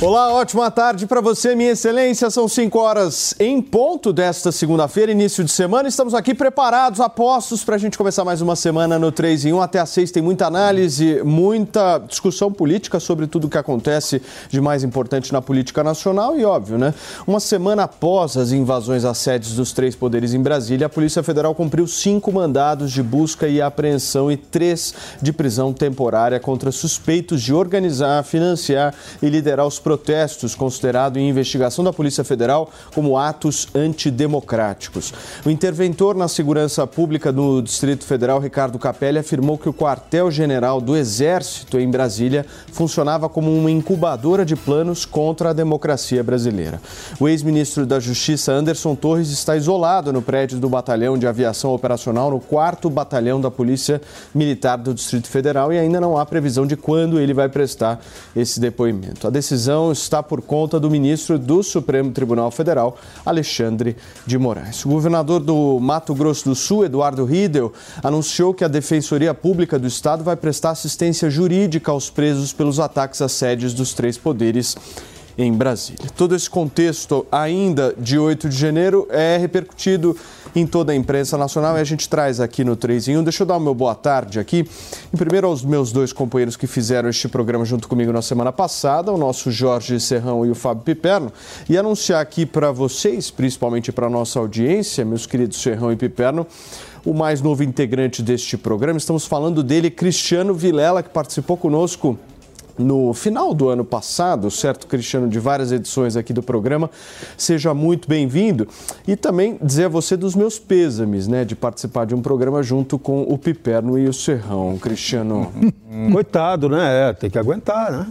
Olá, ótima tarde para você, minha excelência. São 5 horas em ponto desta segunda-feira, início de semana. Estamos aqui preparados, apostos para a gente começar mais uma semana no 3 em 1. Até às 6 tem muita análise, muita discussão política sobre tudo o que acontece de mais importante na política nacional e, óbvio, né? Uma semana após as invasões às sedes dos três poderes em Brasília, a Polícia Federal cumpriu cinco mandados de busca e apreensão e três de prisão temporária contra suspeitos de organizar, financiar e liderar os protestos considerado em investigação da Polícia Federal como atos antidemocráticos. O interventor na segurança pública do Distrito Federal, Ricardo Capelli, afirmou que o quartel-general do Exército em Brasília funcionava como uma incubadora de planos contra a democracia brasileira. O ex-ministro da Justiça, Anderson Torres, está isolado no prédio do Batalhão de Aviação Operacional, no 4 Batalhão da Polícia Militar do Distrito Federal, e ainda não há previsão de quando ele vai prestar esse depoimento. A decisão está por conta do ministro do Supremo Tribunal Federal, Alexandre de Moraes. O governador do Mato Grosso do Sul, Eduardo Riedel, anunciou que a Defensoria Pública do Estado vai prestar assistência jurídica aos presos pelos ataques às sedes dos três poderes em Brasília. Todo esse contexto, ainda de 8 de janeiro, é repercutido em toda a imprensa nacional e a gente traz aqui no 3 em 1. Deixa eu dar o meu boa tarde aqui. E primeiro aos meus dois companheiros que fizeram este programa junto comigo na semana passada, o nosso Jorge Serrão e o Fábio Piperno, e anunciar aqui para vocês, principalmente para a nossa audiência, meus queridos Serrão e Piperno, o mais novo integrante deste programa. Estamos falando dele, Cristiano Vilela, que participou conosco no final do ano passado, certo, Cristiano, de várias edições aqui do programa. Seja muito bem-vindo. E também dizer a você dos meus pêsames, né, de participar de um programa junto com o Piperno e o Serrão, Cristiano. Coitado, né? É, tem que aguentar, né?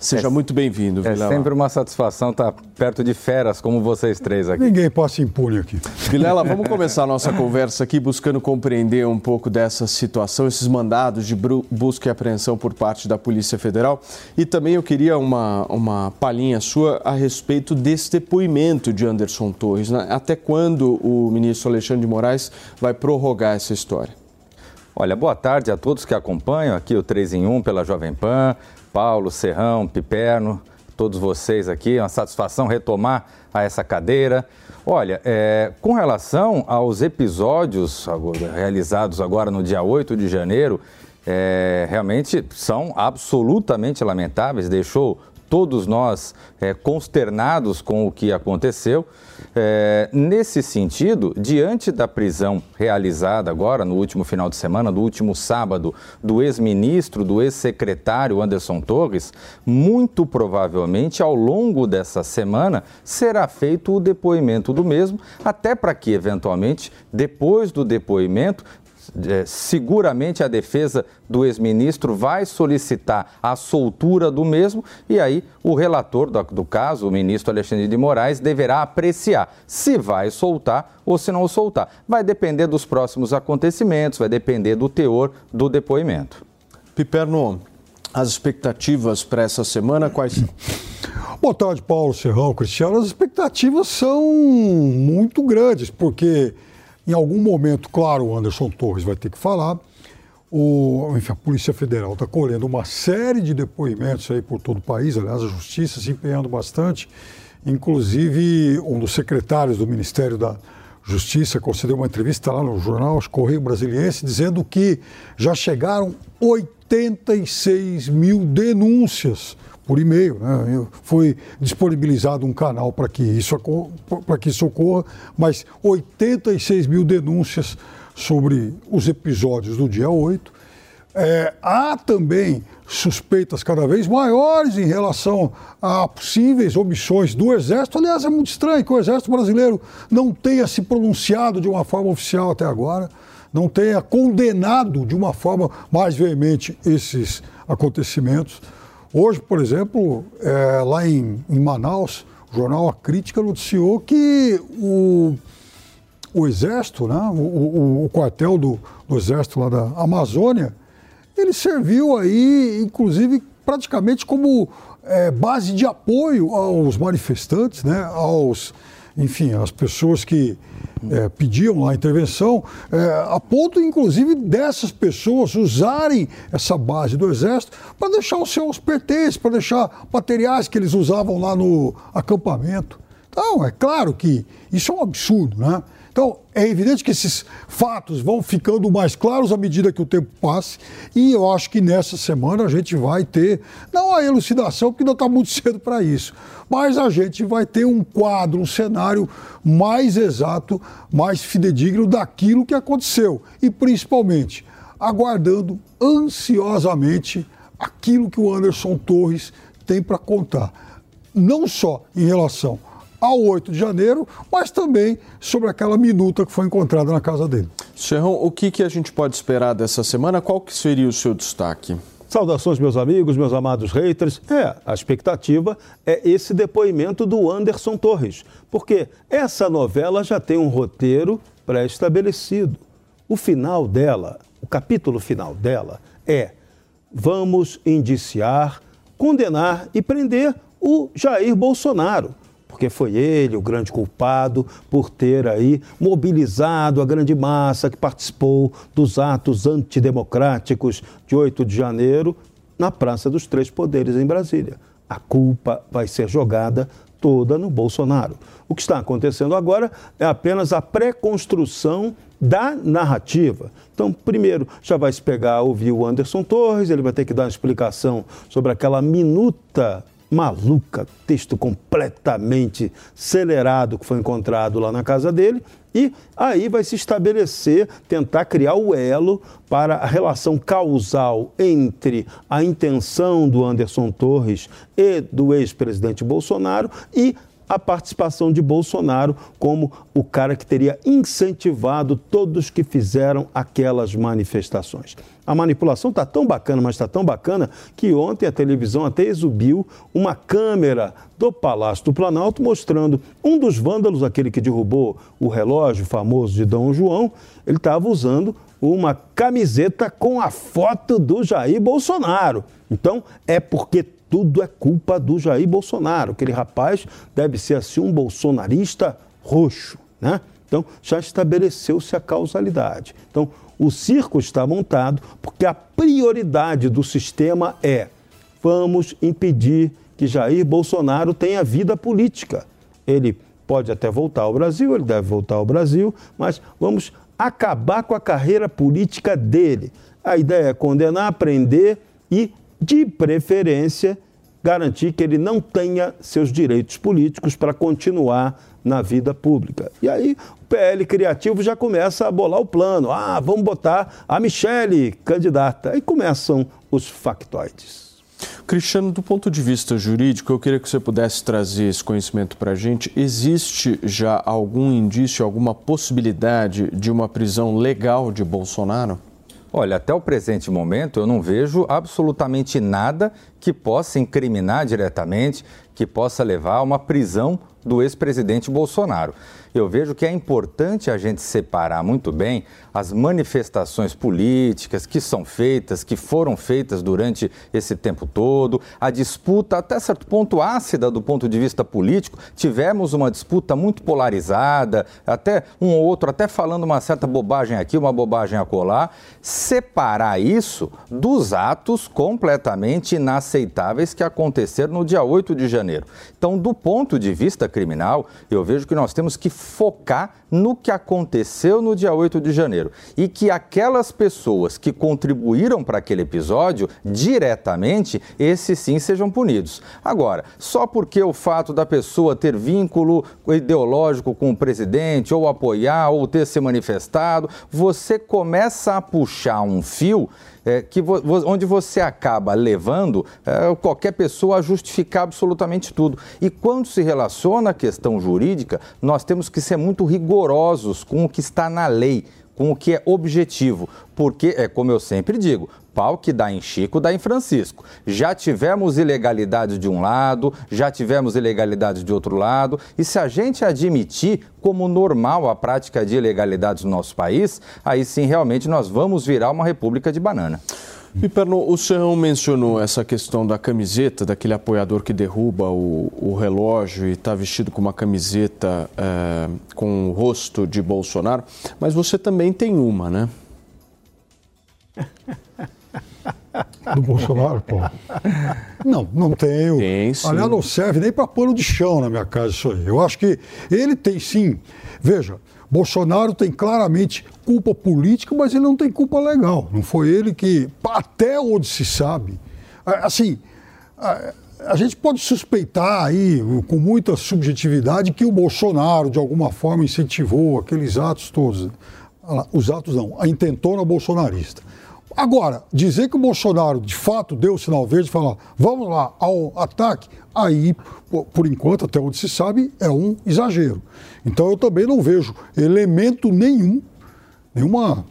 Seja é, muito bem-vindo, É Vilela. sempre uma satisfação estar perto de feras como vocês três aqui. Ninguém passa impune aqui. Vilela, vamos começar a nossa conversa aqui buscando compreender um pouco dessa situação, esses mandados de busca e apreensão por parte da Polícia Federal. E também eu queria uma, uma palhinha sua a respeito desse depoimento de Anderson Torres. Né? Até quando o ministro Alexandre de Moraes vai prorrogar essa história? Olha, boa tarde a todos que acompanham aqui o 3 em 1 pela Jovem Pan. Paulo, Serrão, Piperno, todos vocês aqui. É uma satisfação retomar a essa cadeira. Olha, é, com relação aos episódios realizados agora no dia 8 de janeiro, é, realmente são absolutamente lamentáveis, deixou todos nós é, consternados com o que aconteceu. É, nesse sentido, diante da prisão realizada agora, no último final de semana, no último sábado, do ex-ministro, do ex-secretário Anderson Torres, muito provavelmente ao longo dessa semana será feito o depoimento do mesmo, até para que, eventualmente, depois do depoimento, é, seguramente a defesa do ex-ministro vai solicitar a soltura do mesmo e aí o relator do, do, caso, o ministro Alexandre de Moraes, deverá apreciar se vai soltar ou se não soltar. Vai depender dos próximos acontecimentos, vai depender do teor do depoimento. Piperno, as expectativas para essa semana quais são? Boa tarde, Paulo Serrão, Cristiano. As expectativas são muito grandes, porque em algum momento, claro, o Anderson Torres vai ter que falar. O, enfim, a Polícia Federal está colhendo uma série de depoimentos aí por todo o país, aliás, a Justiça se empenhando bastante, inclusive um dos secretários do Ministério da Justiça concedeu uma entrevista lá no jornal Correio Brasiliense dizendo que já chegaram 86 mil denúncias por e-mail. Né? Foi disponibilizado um canal para que, isso, que isso ocorra, mas 86 mil denúncias sobre os episódios do dia 8. É, há também suspeitas cada vez maiores em relação a possíveis omissões do Exército. Aliás, é muito estranho que o Exército brasileiro não tenha se pronunciado de uma forma oficial até agora, não tenha condenado de uma forma mais veemente esses acontecimentos. Hoje, por exemplo, é, lá em, em, Manaus, o jornal A Crítica noticiou que o, o Exército, né, o, o, o quartel do, do Exército lá da Amazônia, ele serviu aí, inclusive, praticamente como é, base de apoio aos manifestantes, né, aos, enfim, às pessoas que é, pediam lá intervenção, é, a ponto, inclusive, dessas pessoas usarem essa base do Exército para deixar os seus pertences, para deixar materiais que eles usavam lá no acampamento. Então, é claro que isso é um absurdo, né? Então, é evidente que esses fatos vão ficando mais claros à medida que o tempo passe, e eu acho que nessa semana a gente vai ter, não a elucidação, porque ainda está muito cedo para isso, mas a gente vai ter um quadro, um cenário mais exato, mais fidedigno daquilo que aconteceu, e principalmente aguardando ansiosamente aquilo que o Anderson Torres tem para contar. Não só em relação ao 8 de janeiro, mas também sobre aquela minuta que foi encontrada na casa dele. Serrão, o que, que a gente pode esperar dessa semana? Qual que seria o seu destaque? Saudações, meus amigos, meus amados haters. É, a expectativa é esse depoimento do Anderson Torres, porque essa novela já tem um roteiro pré-estabelecido. O final dela, o capítulo final dela é: vamos indiciar, condenar e prender o Jair Bolsonaro porque foi ele o grande culpado por ter aí mobilizado a grande massa que participou dos atos antidemocráticos de 8 de janeiro na Praça dos Três Poderes em Brasília. A culpa vai ser jogada toda no Bolsonaro. O que está acontecendo agora é apenas a pré-construção da narrativa. Então, primeiro, já vai se pegar, ouvir o Anderson Torres, ele vai ter que dar uma explicação sobre aquela minuta maluca, texto completamente acelerado que foi encontrado lá na casa dele. E aí vai se estabelecer, tentar criar o elo para a relação causal entre a intenção do Anderson Torres e do ex-presidente Bolsonaro e a participação de Bolsonaro como o cara que teria incentivado todos que fizeram aquelas manifestações. A manipulação está tão bacana, mas está tão bacana, que ontem a televisão até exibiu uma câmera do Palácio do Planalto mostrando um dos vândalos, aquele que derrubou o relógio famoso de Dom João, ele estava usando uma camiseta com a foto do Jair Bolsonaro. Então, é porque tudo é culpa do Jair Bolsonaro. Aquele rapaz deve ser assim um bolsonarista roxo, né? Então já estabeleceu-se a causalidade. Então o circo está montado porque a prioridade do sistema é vamos impedir que Jair Bolsonaro tenha vida política. Ele pode até voltar ao Brasil, ele deve voltar ao Brasil, mas vamos acabar com a carreira política dele. A ideia é condenar, prender e de preferência, garantir que ele não tenha seus direitos políticos para continuar na vida pública. E aí o PL Criativo já começa a bolar o plano. Ah, vamos botar a Michele candidata. Aí começam os factoides. Cristiano, do ponto de vista jurídico, eu queria que você pudesse trazer esse conhecimento para a gente. Existe já algum indício, alguma possibilidade de uma prisão legal de Bolsonaro? Olha, até o presente momento eu não vejo absolutamente nada que possa incriminar diretamente, que possa levar a uma prisão do ex-presidente Bolsonaro eu vejo que é importante a gente separar muito bem as manifestações políticas que são feitas, que foram feitas durante esse tempo todo, a disputa até certo ponto ácida do ponto de vista político. Tivemos uma disputa muito polarizada, até um ou outro até falando uma certa bobagem aqui, uma bobagem acolá. Separar isso dos atos completamente inaceitáveis que aconteceram no dia 8 de janeiro. Então, do ponto de vista criminal, eu vejo que nós temos que focar no que aconteceu no dia 8 de janeiro e que aquelas pessoas que contribuíram para aquele episódio diretamente, esses sim sejam punidos. Agora, só porque o fato da pessoa ter vínculo ideológico com o presidente, ou apoiar, ou ter se manifestado, você começa a puxar um fio é, que vo, onde você acaba levando é, qualquer pessoa a justificar absolutamente tudo. E quando se relaciona à questão jurídica, nós temos que ser muito rigorosos com o que está na lei com o que é objetivo, porque é como eu sempre digo, pau que dá em Chico dá em Francisco. Já tivemos ilegalidade de um lado, já tivemos ilegalidade de outro lado, e se a gente admitir como normal a prática de ilegalidades no nosso país, aí sim realmente nós vamos virar uma república de banana. Piperno, o Serrão mencionou essa questão da camiseta, daquele apoiador que derruba o, o relógio e está vestido com uma camiseta é, com o rosto de Bolsonaro, mas você também tem uma, né? Do Bolsonaro, pô. Não, não tenho. Tem, sim. Aliás, não serve nem para pano de chão na minha casa isso aí. Eu acho que ele tem sim. Veja, Bolsonaro tem claramente culpa política, mas ele não tem culpa legal. Não foi ele que, até onde se sabe, assim, a, gente pode suspeitar aí, com muita subjetividade, que o Bolsonaro, de alguma forma, incentivou aqueles atos todos. Os atos não, a intentona bolsonarista. Agora, dizer que o Bolsonaro de fato deu o sinal verde e falar vamos lá ao ataque, aí, por enquanto, até onde se sabe, é um exagero. Então eu também não vejo elemento nenhum, nenhuma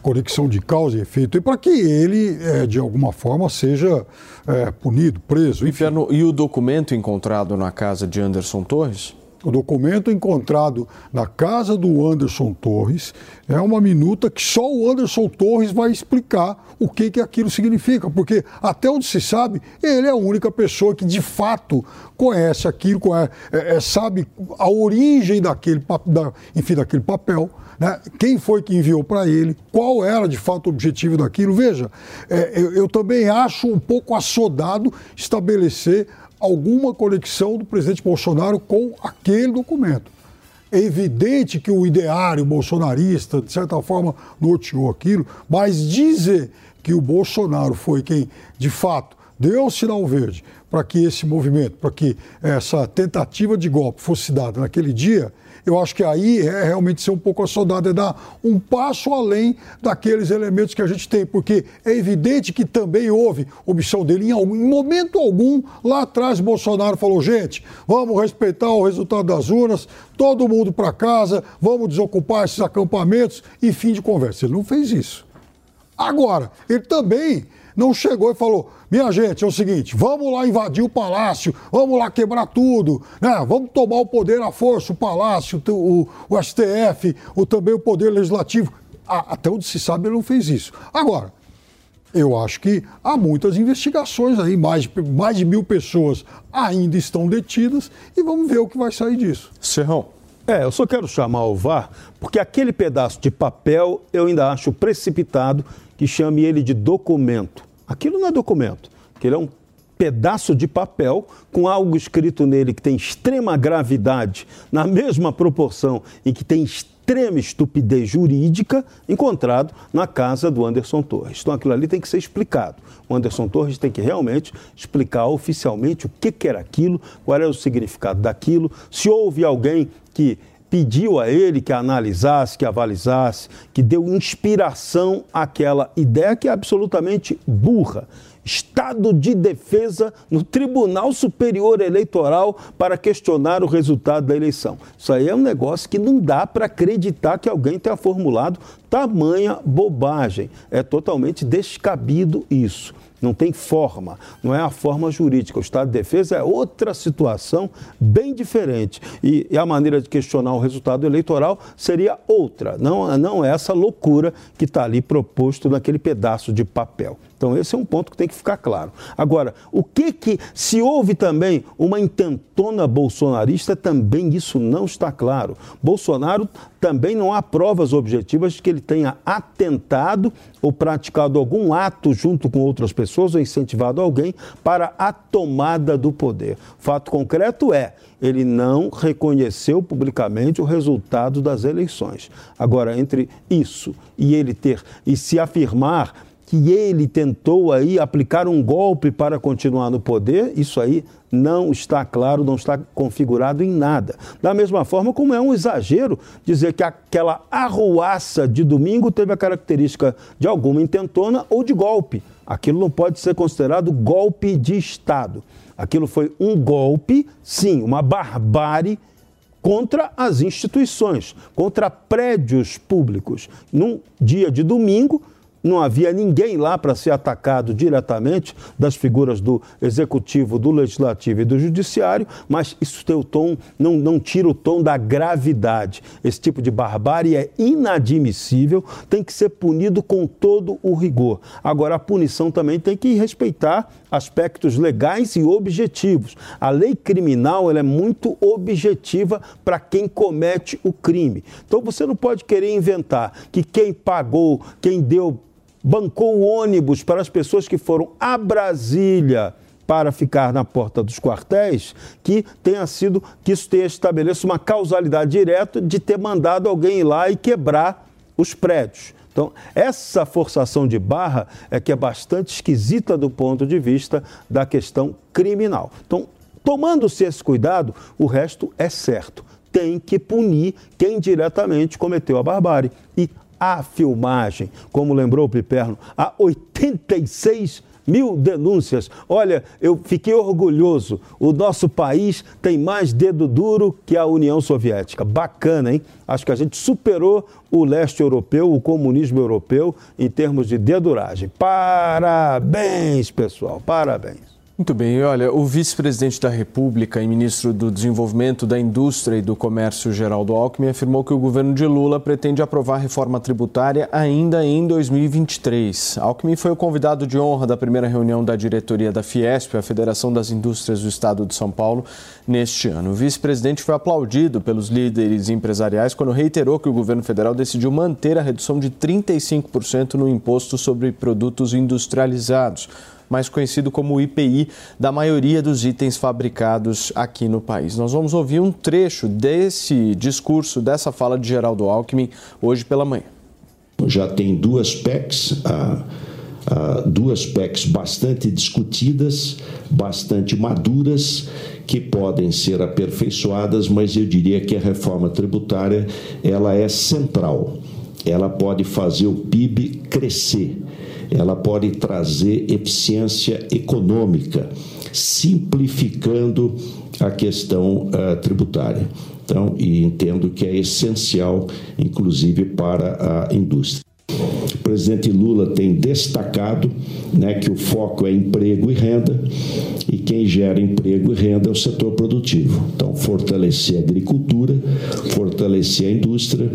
conexão de causa e efeito, para que ele, é, de alguma forma, seja é, punido, preso. E o documento encontrado na casa de Anderson Torres? O documento encontrado na casa do Anderson Torres é uma minuta que só o Anderson Torres vai explicar o que, que aquilo significa, porque até onde se sabe, ele é a única pessoa que de fato conhece aquilo, conhece, é, é, sabe a origem daquele, da, enfim, daquele papel. Né? Quem foi que enviou para ele? Qual era de fato o objetivo daquilo? Veja, é, eu, eu também acho um pouco assodado estabelecer alguma conexão do presidente Bolsonaro com aquele documento. É evidente que o ideário bolsonarista, de certa forma, norteou aquilo, mas dizer que o Bolsonaro foi quem, de fato, deu o sinal verde para que esse movimento, para que essa tentativa de golpe fosse dada naquele dia, eu acho que aí é realmente ser um pouco assodado, é dar um passo além daqueles elementos que a gente tem, porque é evidente que também houve omissão dele em, algum, em momento algum. Lá atrás, Bolsonaro falou: gente, vamos respeitar o resultado das urnas, todo mundo para casa, vamos desocupar esses acampamentos e fim de conversa. Ele não fez isso. Agora, ele também não chegou e falou: minha gente, é o seguinte, vamos lá invadir o palácio, vamos lá quebrar tudo, né? vamos tomar o poder à força, o palácio, o, o STF, o, também o poder legislativo. até onde se sabe, ele não fez isso. Agora, eu acho que há muitas investigações aí, mais mais de mil pessoas ainda estão detidas e vamos ver o que vai sair disso. Serrão. É, eu só quero chamar o VAR, porque aquele pedaço de papel eu ainda acho precipitado que chame ele de documento. Aquilo não é documento, aquilo é um pedaço de papel com algo escrito nele que tem extrema gravidade, na mesma proporção em que tem extrema estupidez jurídica, encontrado na casa do Anderson Torres. Então aquilo ali tem que ser explicado. O Anderson Torres tem que realmente explicar oficialmente o que, que era aquilo, qual era o significado daquilo, se houve alguém que pediu a ele que analisasse, que avalizasse, que deu inspiração àquela ideia que é absolutamente burra. Estado de defesa no Tribunal Superior Eleitoral para questionar o resultado da eleição. Isso aí é um negócio que não dá para acreditar que alguém tenha formulado tamanha bobagem. É totalmente descabido isso não tem forma, não é a forma jurídica. O Estado de Defesa é outra situação bem diferente. E, e a maneira de questionar o resultado eleitoral seria outra, não, não essa loucura que está ali proposto naquele pedaço de papel. Então, esse é um ponto que tem que ficar claro. Agora, o que que, se houve também uma intentona bolsonarista, também isso não está claro. Bolsonaro também não há provas objetivas de que ele tenha atentado ou praticado algum ato junto com outras pessoas ou incentivado alguém para a tomada do poder. Fato concreto é, ele não reconheceu publicamente o resultado das eleições. Agora, entre isso e ele ter e se afirmar que ele tentou aí aplicar um golpe para continuar no poder, isso aí não está claro, não está configurado em nada. Da mesma forma como é um exagero dizer que aquela arruaça de domingo teve a característica de alguma intentona ou de golpe. Aquilo não pode ser considerado golpe de Estado. Aquilo foi um golpe, sim, uma barbárie contra as instituições, contra prédios públicos. Num dia de domingo, não havia ninguém lá para ser atacado diretamente das figuras do executivo, do legislativo e do judiciário, mas isso tem o tom, não, não tira o tom da gravidade. Esse tipo de barbárie é inadmissível, tem que ser punido com todo o rigor. Agora, a punição também tem que respeitar aspectos legais e objetivos. A lei criminal ela é muito objetiva para quem comete o crime. Então você não pode querer inventar que quem pagou, quem deu bancou ônibus para as pessoas que foram a Brasília para ficar na porta dos quartéis, que tenha sido, que isso tenha estabelecido uma causalidade direta de ter mandado alguém ir lá e quebrar os prédios. Então, essa forçação de barra é que é bastante esquisita do ponto de vista da questão criminal. Então, tomando-se esse cuidado, o resto é certo. Tem que punir quem diretamente cometeu a barbárie. E a filmagem, como lembrou o Piperno, há 86 mil denúncias. Olha, eu fiquei orgulhoso. O nosso país tem mais dedo duro que a União Soviética. Bacana, hein? Acho que a gente superou o leste europeu, o comunismo europeu, em termos de deduragem. Parabéns, pessoal, parabéns. Muito bem, olha, o vice-presidente da República e ministro do Desenvolvimento da Indústria e do Comércio, Geraldo Alckmin, afirmou que o governo de Lula pretende aprovar reforma tributária ainda em 2023. Alckmin foi o convidado de honra da primeira reunião da diretoria da Fiesp, a Federação das Indústrias do Estado de São Paulo, neste ano. O vice-presidente foi aplaudido pelos líderes empresariais quando reiterou que o governo federal decidiu manter a redução de 35% no imposto sobre produtos industrializados mais conhecido como IPI, da maioria dos itens fabricados aqui no país. Nós vamos ouvir um trecho desse discurso, dessa fala de Geraldo Alckmin, hoje pela manhã. Já tem duas PECs. Ah, ah, duas PECs bastante discutidas, bastante maduras, que podem ser aperfeiçoadas, mas eu diria que a reforma tributária ela é central. Ela pode fazer o PIB crescer ela pode trazer eficiência econômica, simplificando a questão uh, tributária. Então, e entendo que é essencial, inclusive, para a indústria. O presidente Lula tem destacado né, que o foco é emprego e renda, e quem gera emprego e renda é o setor produtivo. Então, fortalecer a agricultura, fortalecer a indústria,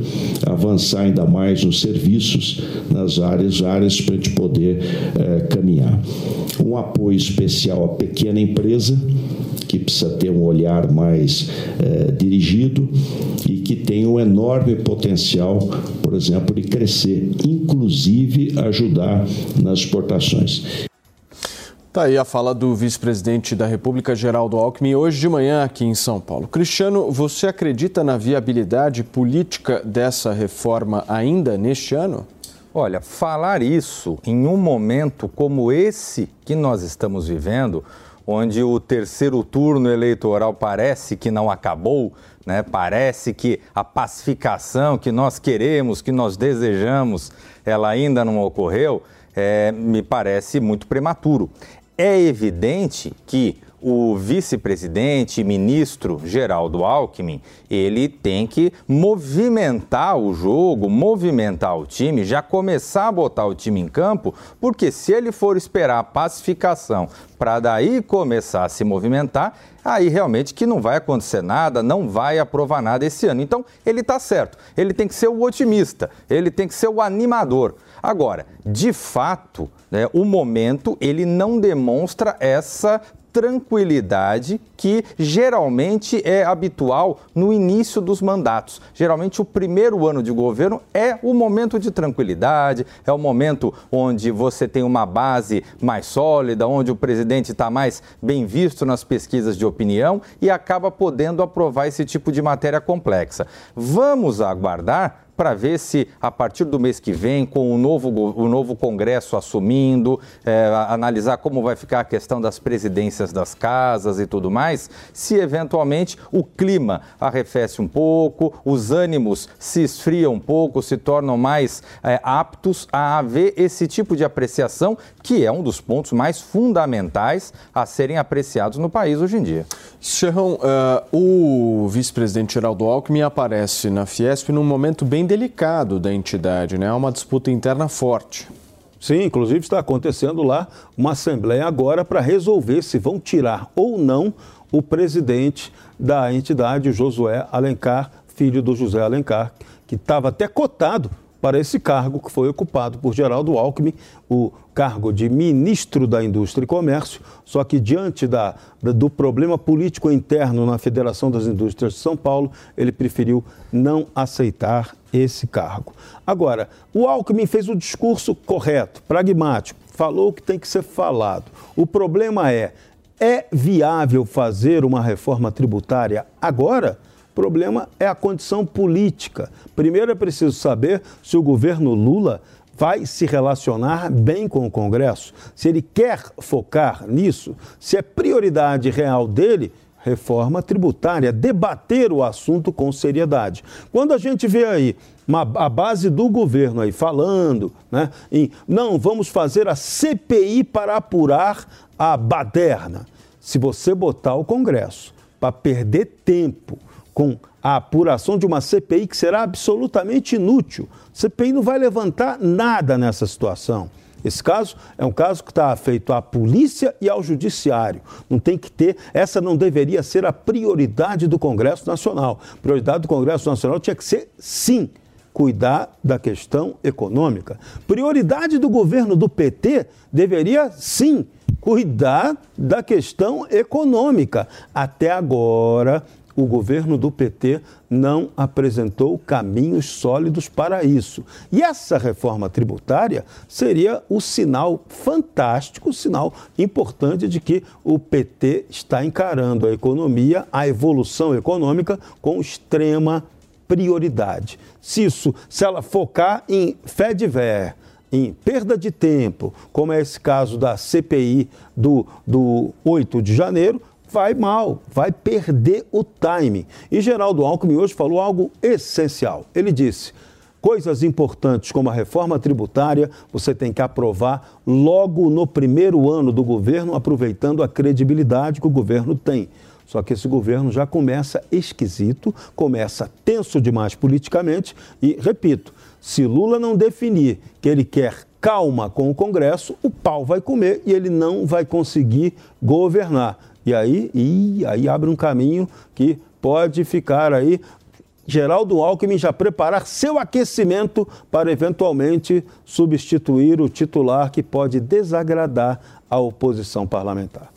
avançar ainda mais nos serviços, nas áreas, áreas para a gente poder é, caminhar. Um apoio especial à pequena empresa, que precisa ter um olhar mais é, dirigido e que tem um enorme potencial, por exemplo, de crescer, inclusive ajudar nas exportações. Tá aí a fala do vice-presidente da República, Geraldo Alckmin, hoje de manhã aqui em São Paulo. Cristiano, você acredita na viabilidade política dessa reforma ainda neste ano? Olha, falar isso em um momento como esse que nós estamos vivendo, onde o terceiro turno eleitoral parece que não acabou, né? parece que a pacificação que nós queremos, que nós desejamos, ela ainda não ocorreu, é, me parece muito prematuro. É evidente que o vice-presidente, ministro Geraldo Alckmin, ele tem que movimentar o jogo, movimentar o time, já começar a botar o time em campo, porque se ele for esperar a pacificação para daí começar a se movimentar, aí realmente que não vai acontecer nada, não vai aprovar nada esse ano. Então, ele está certo, ele tem que ser o otimista, ele tem que ser o animador. Agora, de fato, né, o momento ele não demonstra essa tranquilidade que geralmente é habitual no início dos mandatos. Geralmente, o primeiro ano de governo é o momento de tranquilidade, é o momento onde você tem uma base mais sólida, onde o presidente está mais bem visto nas pesquisas de opinião e acaba podendo aprovar esse tipo de matéria complexa. Vamos aguardar para ver se a partir do mês que vem, com o novo, o novo Congresso assumindo, é, analisar como vai ficar a questão das presidências das casas e tudo mais, se eventualmente o clima arrefece um pouco, os ânimos se esfriam um pouco, se tornam mais é, aptos a haver esse tipo de apreciação, que é um dos pontos mais fundamentais a serem apreciados no país hoje em dia. Serrão, uh, o vice-presidente Geraldo Alckmin aparece na Fiesp num momento bem delicado da entidade, né? Há uma disputa interna forte. Sim, inclusive está acontecendo lá uma assembleia agora para resolver se vão tirar ou não o presidente da entidade, Josué Alencar, filho do José Alencar, que estava até cotado para esse cargo que foi ocupado por Geraldo Alckmin, o cargo de ministro da Indústria e Comércio, só que diante da, do problema político interno na Federação das Indústrias de São Paulo, ele preferiu não aceitar esse cargo. Agora, o Alckmin fez o discurso correto, pragmático, falou o que tem que ser falado. O problema é, é viável fazer uma reforma tributária agora? O problema é a condição política. Primeiro é preciso saber se o governo Lula vai se relacionar bem com o Congresso, se ele quer focar nisso, se é prioridade real dele reforma tributária, debater o assunto com seriedade. Quando a gente vê aí uma, a base do governo aí falando, né, em não, vamos fazer a CPI para apurar a baderna. Se você botar o Congresso para perder tempo com a apuração de uma CPI que será absolutamente inútil. A CPI não vai levantar nada nessa situação. Esse caso é um caso que está feito à polícia e ao judiciário. Não tem que ter, essa não deveria ser a prioridade do Congresso Nacional. A prioridade do Congresso Nacional tinha que ser, sim, cuidar da questão econômica. Prioridade do governo do PT deveria, sim, cuidar da questão econômica. Até agora, o governo do PT não apresentou caminhos sólidos para isso. E essa reforma tributária seria o sinal fantástico, o sinal importante de que o PT está encarando a economia, a evolução econômica com extrema prioridade. Se isso, se ela focar em fé de ver, em perda de tempo, como é esse caso da CPI do, do 8 de janeiro, vai mal, vai perder o timing. E Geraldo Alckmin hoje falou algo essencial. Ele disse: coisas importantes como a reforma tributária você tem que aprovar logo no primeiro ano do governo, aproveitando a credibilidade que o governo tem. Só que esse governo já começa esquisito, começa tenso demais politicamente e, repito, se Lula não definir que ele quer calma com o Congresso, o pau vai comer e ele não vai conseguir governar. E aí, e aí abre um caminho que pode ficar aí. Geraldo Alckmin já preparar seu aquecimento para eventualmente substituir o titular que pode desagradar a oposição parlamentar.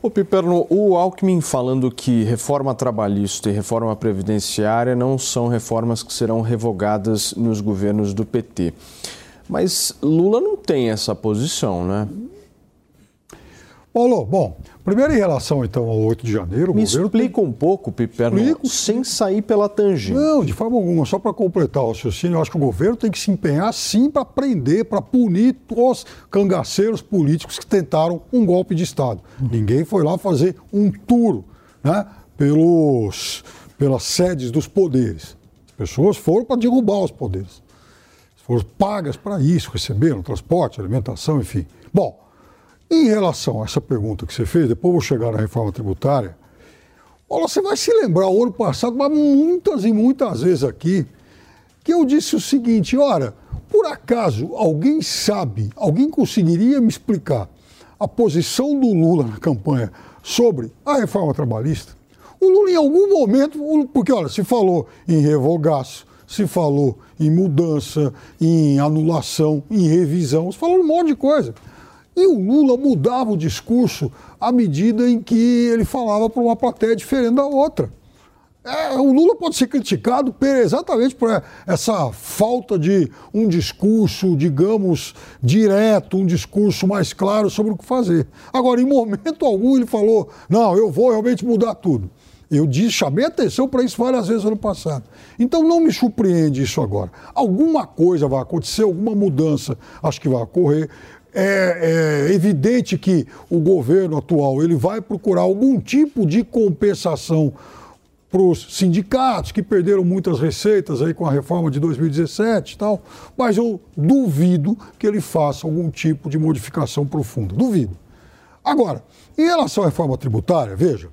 O Piperno, o Alckmin falando que reforma trabalhista e reforma previdenciária não são reformas que serão revogadas nos governos do PT. Mas Lula não tem essa posição, né? Paulo, bom, primeiro em relação então ao 8 de janeiro, Me explica tem... um pouco, Piperno, Explico. sem sair pela tangente. Não, de forma alguma, só para completar o raciocínio, eu acho que o governo tem que se empenhar sim para prender, para punir os cangaceiros políticos que tentaram um golpe de Estado. Uhum. Ninguém foi lá fazer um tour né, pelos, pelas sedes dos poderes. As pessoas foram para derrubar os poderes. Foram pagas para isso, receberam transporte, alimentação, enfim. Bom, em relação a essa pergunta que você fez, depois vou chegar na reforma tributária. Olha, você vai se lembrar, o ano passado, mas muitas e muitas vezes aqui, que eu disse o seguinte: olha, por acaso alguém sabe, alguém conseguiria me explicar a posição do Lula na campanha sobre a reforma trabalhista? O Lula, em algum momento, porque olha, se falou em revogaço, se falou em mudança, em anulação, em revisão, se falou um monte de coisa. E o Lula mudava o discurso à medida em que ele falava para uma plateia diferente da outra. É, o Lula pode ser criticado por, exatamente por essa falta de um discurso, digamos, direto, um discurso mais claro sobre o que fazer. Agora, em momento algum, ele falou: não, eu vou realmente mudar tudo. Eu disse, chamei atenção para isso várias vezes ano passado. Então não me surpreende isso agora. Alguma coisa vai acontecer, alguma mudança acho que vai ocorrer. É, é, evidente que o governo atual ele vai procurar algum tipo de compensação para os sindicatos que perderam muitas receitas aí com a reforma de 2017 e tal, mas eu duvido que ele faça algum tipo de modificação profunda. Duvido. Agora, em relação à reforma tributária, veja,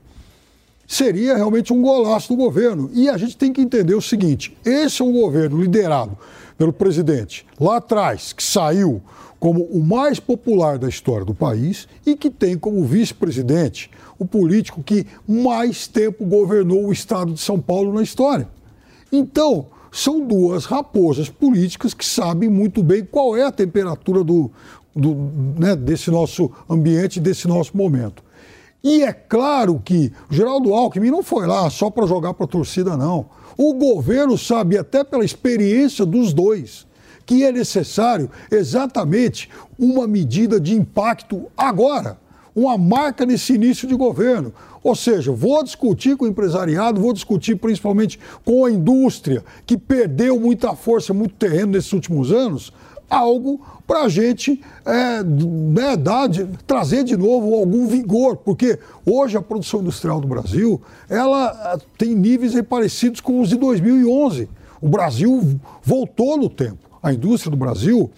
seria realmente um golaço do governo. E a gente tem que entender o seguinte: esse é um governo liderado pelo presidente lá atrás, que saiu como o mais popular da história do país e que tem como vice-presidente o político que mais tempo governou o estado de São Paulo na história. Então, são duas raposas políticas que sabem muito bem qual é a temperatura do, do né, desse nosso ambiente, desse nosso momento. E é claro que o Geraldo Alckmin não foi lá só para jogar para a torcida, não. O governo sabe, até pela experiência dos dois, que é necessário exatamente uma medida de impacto agora, uma marca nesse início de governo. Ou seja, vou discutir com o empresariado, vou discutir principalmente com a indústria, que perdeu muita força, muito terreno nesses últimos anos, algo para a gente é, né, dar, de, trazer de novo algum vigor, porque hoje a produção industrial do Brasil ela é, tem níveis parecidos com os de 2011. O Brasil voltou no tempo. A indústria do Brasil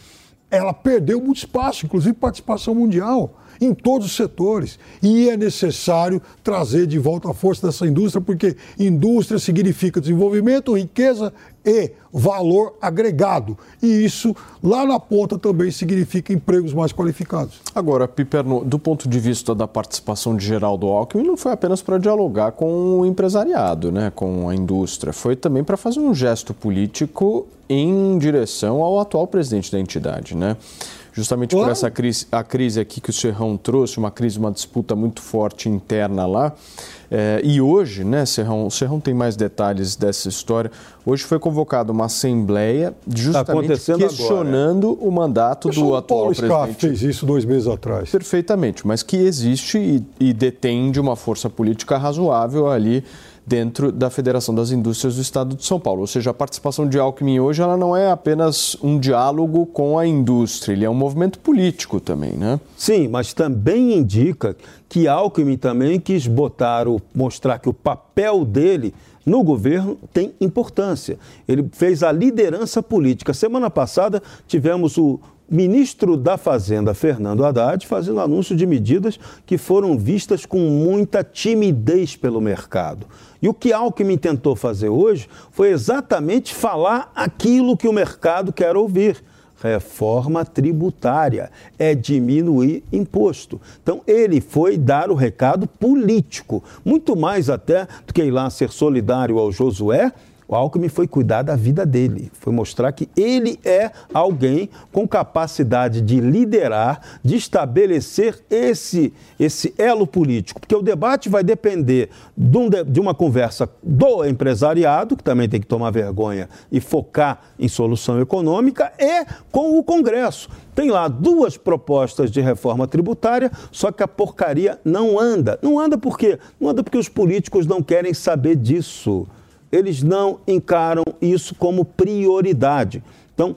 ela perdeu muito espaço, inclusive participação mundial em todos os setores. E é necessário trazer de volta a força dessa indústria, porque indústria significa desenvolvimento, riqueza e valor agregado. E isso, lá na ponta, também significa empregos mais qualificados. Agora, Piperno, do ponto de vista da participação de Geraldo Alckmin, não foi apenas para dialogar com o empresariado, né, com a indústria, foi também para fazer um gesto político em direção ao atual presidente da entidade, né? Justamente por essa crise, a crise aqui que o Serrão trouxe, uma crise, uma disputa muito forte interna lá. É, e hoje, né, Serrão, o Serrão tem mais detalhes dessa história. Hoje foi convocada uma assembleia justamente tá questionando agora. o mandato do atual Paulo presidente. fez isso dois meses atrás. Perfeitamente, mas que existe e, e detém de uma força política razoável ali dentro da Federação das Indústrias do Estado de São Paulo. Ou seja, a participação de Alckmin hoje ela não é apenas um diálogo com a indústria, ele é um movimento político também, né? Sim, mas também indica que Alckmin também quis botar, o, mostrar que o papel dele no governo tem importância. Ele fez a liderança política. Semana passada tivemos o ministro da Fazenda, Fernando Haddad, fazendo anúncio de medidas que foram vistas com muita timidez pelo mercado. E o que Alckmin tentou fazer hoje foi exatamente falar aquilo que o mercado quer ouvir. Reforma tributária é diminuir imposto. Então, ele foi dar o recado político, muito mais até do que ir lá ser solidário ao Josué o Alckmin foi cuidar da vida dele, foi mostrar que ele é alguém com capacidade de liderar, de estabelecer esse, esse elo político, porque o debate vai depender de uma conversa do empresariado, que também tem que tomar vergonha e focar em solução econômica, e com o Congresso. Tem lá duas propostas de reforma tributária, só que a porcaria não anda. Não anda por quê? Não anda porque os políticos não querem saber disso eles não encaram isso como prioridade. Então,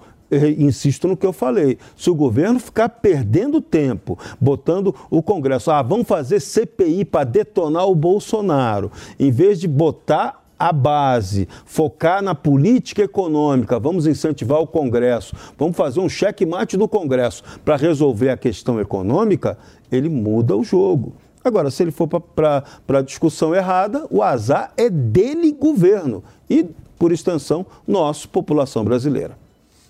insisto no que eu falei. Se o governo ficar perdendo tempo, botando o Congresso, ah, vamos fazer CPI para detonar o Bolsonaro, em vez de botar a base, focar na política econômica, vamos incentivar o Congresso, vamos fazer um cheque-mate do Congresso para resolver a questão econômica, ele muda o jogo. Agora, se ele for para a discussão errada, o azar é dele, governo, e, por extensão, nossa população brasileira.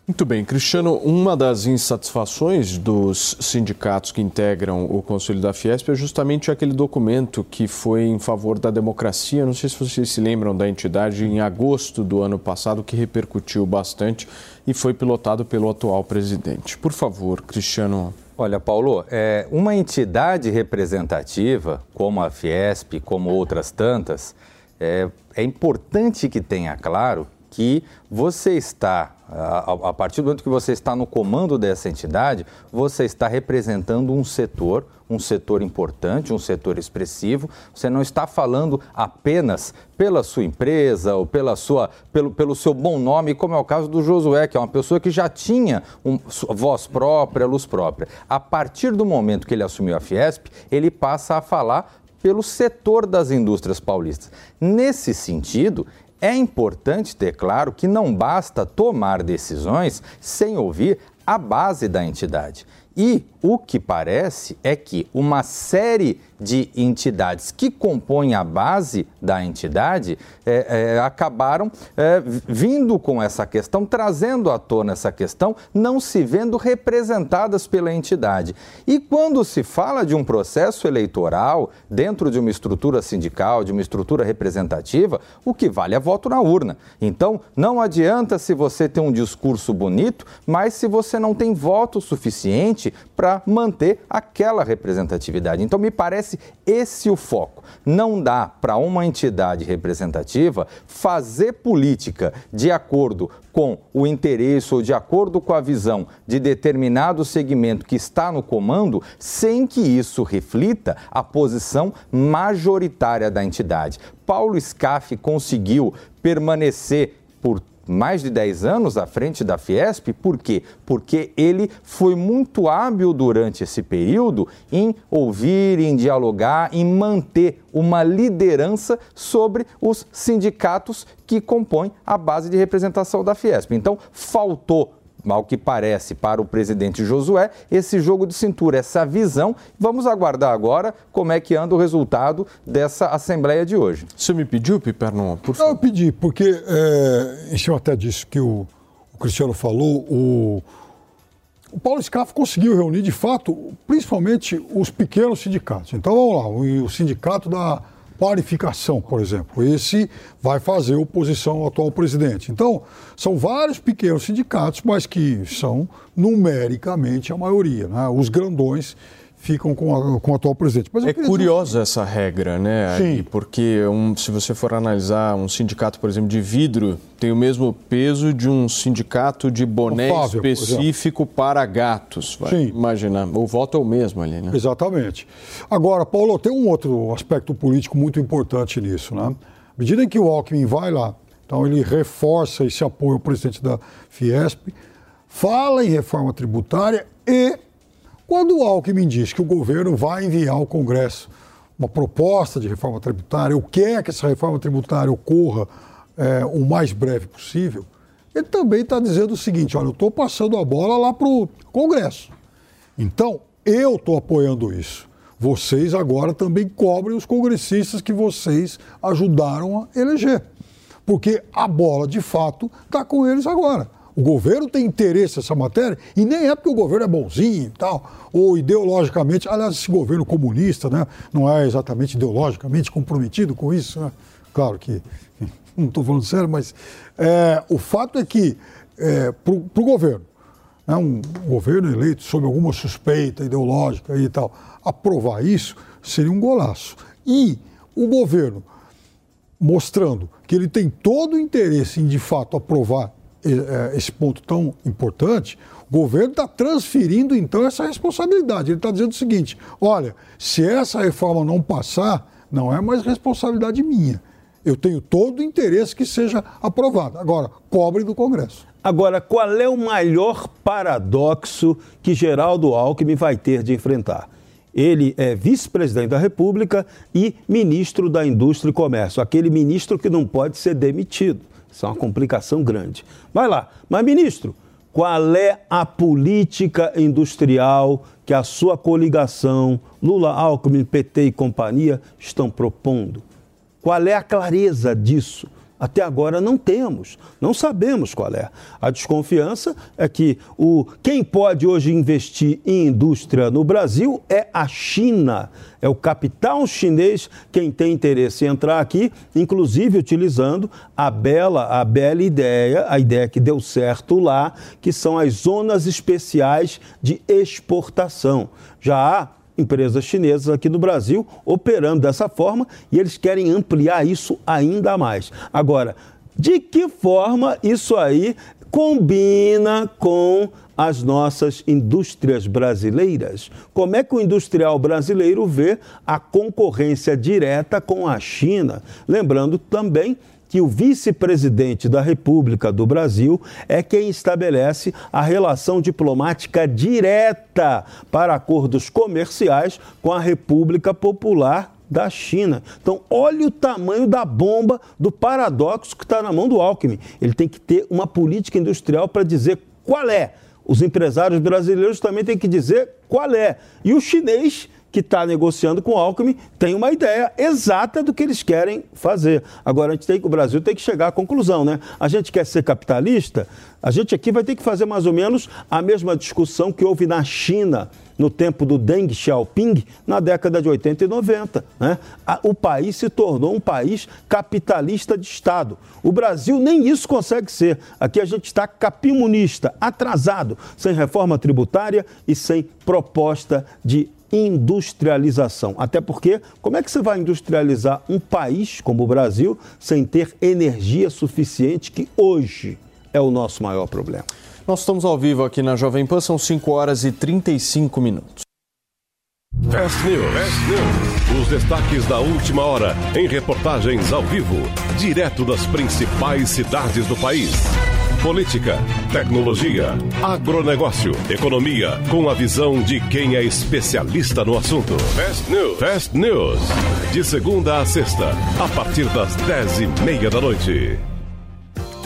Muito bem, Cristiano, uma das insatisfações dos sindicatos que integram o Conselho da Fiesp é justamente aquele documento que foi em favor da democracia. Não sei se vocês se lembram da entidade em agosto do ano passado, que repercutiu bastante e foi pilotado pelo atual presidente. Por favor, Cristiano Olha, Paulo, é, uma entidade representativa, como a Fiesp, como outras tantas, é, é importante que tenha claro que você está, a, a partir do momento que você está no comando dessa entidade, você está representando um setor, um setor importante, um setor expressivo. Você não está falando apenas pela sua empresa ou pela sua, pelo, pelo seu bom nome, como é o caso do Josué, que é uma pessoa que já tinha um, voz própria, luz própria. A partir do momento que ele assumiu a Fiesp, ele passa a falar pelo setor das indústrias paulistas. Nesse sentido, é importante ter claro que não basta tomar decisões sem ouvir a base da entidade. E o que parece é que uma série de entidades que compõem a base da entidade é, é, acabaram é, vindo com essa questão, trazendo à tona essa questão, não se vendo representadas pela entidade. E quando se fala de um processo eleitoral dentro de uma estrutura sindical, de uma estrutura representativa, o que vale é voto na urna. Então, não adianta se você tem um discurso bonito, mas se você não tem voto suficiente para manter aquela representatividade. Então, me parece esse o foco. Não dá para uma entidade representativa fazer política de acordo com o interesse ou de acordo com a visão de determinado segmento que está no comando, sem que isso reflita a posição majoritária da entidade. Paulo Scaff conseguiu permanecer por mais de 10 anos à frente da Fiesp, por quê? Porque ele foi muito hábil durante esse período em ouvir, em dialogar, em manter uma liderança sobre os sindicatos que compõem a base de representação da Fiesp. Então, faltou ao que parece para o presidente Josué, esse jogo de cintura, essa visão. Vamos aguardar agora como é que anda o resultado dessa Assembleia de hoje. Você me pediu, Pipernon, por favor? Eu pedi, porque, é, em cima até disso que o, o Cristiano falou, o, o Paulo Scaff conseguiu reunir, de fato, principalmente os pequenos sindicatos. Então, vamos lá, o, o sindicato da qualificação, por exemplo. Esse vai fazer oposição ao atual presidente. Então, são vários pequenos sindicatos, mas que são numericamente a maioria. Né? Os grandões ficam com, a, com o atual presidente. é curiosa essa regra, né? Sim. porque um, se você for analisar um sindicato, por exemplo, de vidro, tem o mesmo peso de um sindicato de boné Fável, específico para gatos. Vai Sim. imaginar. O voto é o mesmo ali, né? Exatamente. Agora, Paulo, tem um outro aspecto político muito importante nisso, né? À medida em que o Alckmin vai lá, então ele reforça esse apoio ao presidente da Fiesp, fala em reforma tributária e quando o Alckmin diz que o governo vai enviar ao Congresso uma proposta de reforma tributária, ou quer que essa reforma tributária ocorra é, o mais breve possível, ele também está dizendo o seguinte: olha, eu estou passando a bola lá para o Congresso. Então, eu estou apoiando isso. Vocês agora também cobrem os congressistas que vocês ajudaram a eleger. Porque a bola, de fato, está com eles agora. O governo tem interesse nessa matéria e nem é porque o governo é bonzinho e tal, ou ideologicamente, aliás, esse governo comunista né, não é exatamente ideologicamente comprometido com isso, né? Claro que, não estou falando sério, mas é, o fato é que, é, para o governo, né, um governo eleito sob alguma suspeita ideológica e tal, aprovar isso seria um golaço. E o governo mostrando que ele tem todo o interesse em, de fato, aprovar esse ponto tão importante, o governo está transferindo então essa responsabilidade. Ele está dizendo o seguinte: olha, se essa reforma não passar, não é mais responsabilidade minha. Eu tenho todo o interesse que seja aprovada. Agora, cobre do Congresso. Agora, qual é o maior paradoxo que Geraldo Alckmin vai ter de enfrentar? Ele é vice-presidente da República e ministro da Indústria e Comércio, aquele ministro que não pode ser demitido. Isso é uma complicação grande. Vai lá. Mas, ministro, qual é a política industrial que a sua coligação, Lula, Alckmin, PT e companhia, estão propondo? Qual é a clareza disso? Até agora não temos, não sabemos qual é. A desconfiança é que o, quem pode hoje investir em indústria no Brasil é a China. É o capital chinês quem tem interesse em entrar aqui, inclusive utilizando a bela, a bela ideia, a ideia que deu certo lá, que são as zonas especiais de exportação. Já há empresas chinesas aqui no Brasil operando dessa forma e eles querem ampliar isso ainda mais. Agora, de que forma isso aí combina com as nossas indústrias brasileiras? Como é que o industrial brasileiro vê a concorrência direta com a China? Lembrando também que o vice-presidente da República do Brasil é quem estabelece a relação diplomática direta para acordos comerciais com a República Popular da China. Então, olha o tamanho da bomba do paradoxo que está na mão do Alckmin. Ele tem que ter uma política industrial para dizer qual é. Os empresários brasileiros também têm que dizer qual é. E o chinês que está negociando com o Alckmin tem uma ideia exata do que eles querem fazer. Agora, a gente tem o Brasil tem que chegar à conclusão, né? A gente quer ser capitalista, a gente aqui vai ter que fazer mais ou menos a mesma discussão que houve na China no tempo do Deng Xiaoping, na década de 80 e 90. Né? O país se tornou um país capitalista de Estado. O Brasil nem isso consegue ser. Aqui a gente está capimunista, atrasado, sem reforma tributária e sem proposta de industrialização. Até porque, como é que você vai industrializar um país como o Brasil sem ter energia suficiente, que hoje é o nosso maior problema? Nós estamos ao vivo aqui na Jovem Pan, são 5 horas e 35 minutos. Fast News. Fast News. Os destaques da última hora em reportagens ao vivo, direto das principais cidades do país. Política, tecnologia, agronegócio, economia, com a visão de quem é especialista no assunto. Fast News. Fast News. De segunda a sexta, a partir das dez e meia da noite.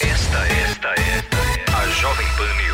Esta, esta, esta é a Jovem Pan.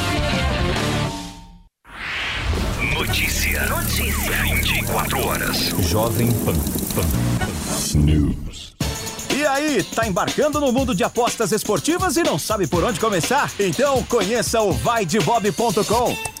Notícia. Notícia. 24 horas. Jovem Pan. Pan. News. E aí, tá embarcando no mundo de apostas esportivas e não sabe por onde começar? Então conheça o vaidebob.com.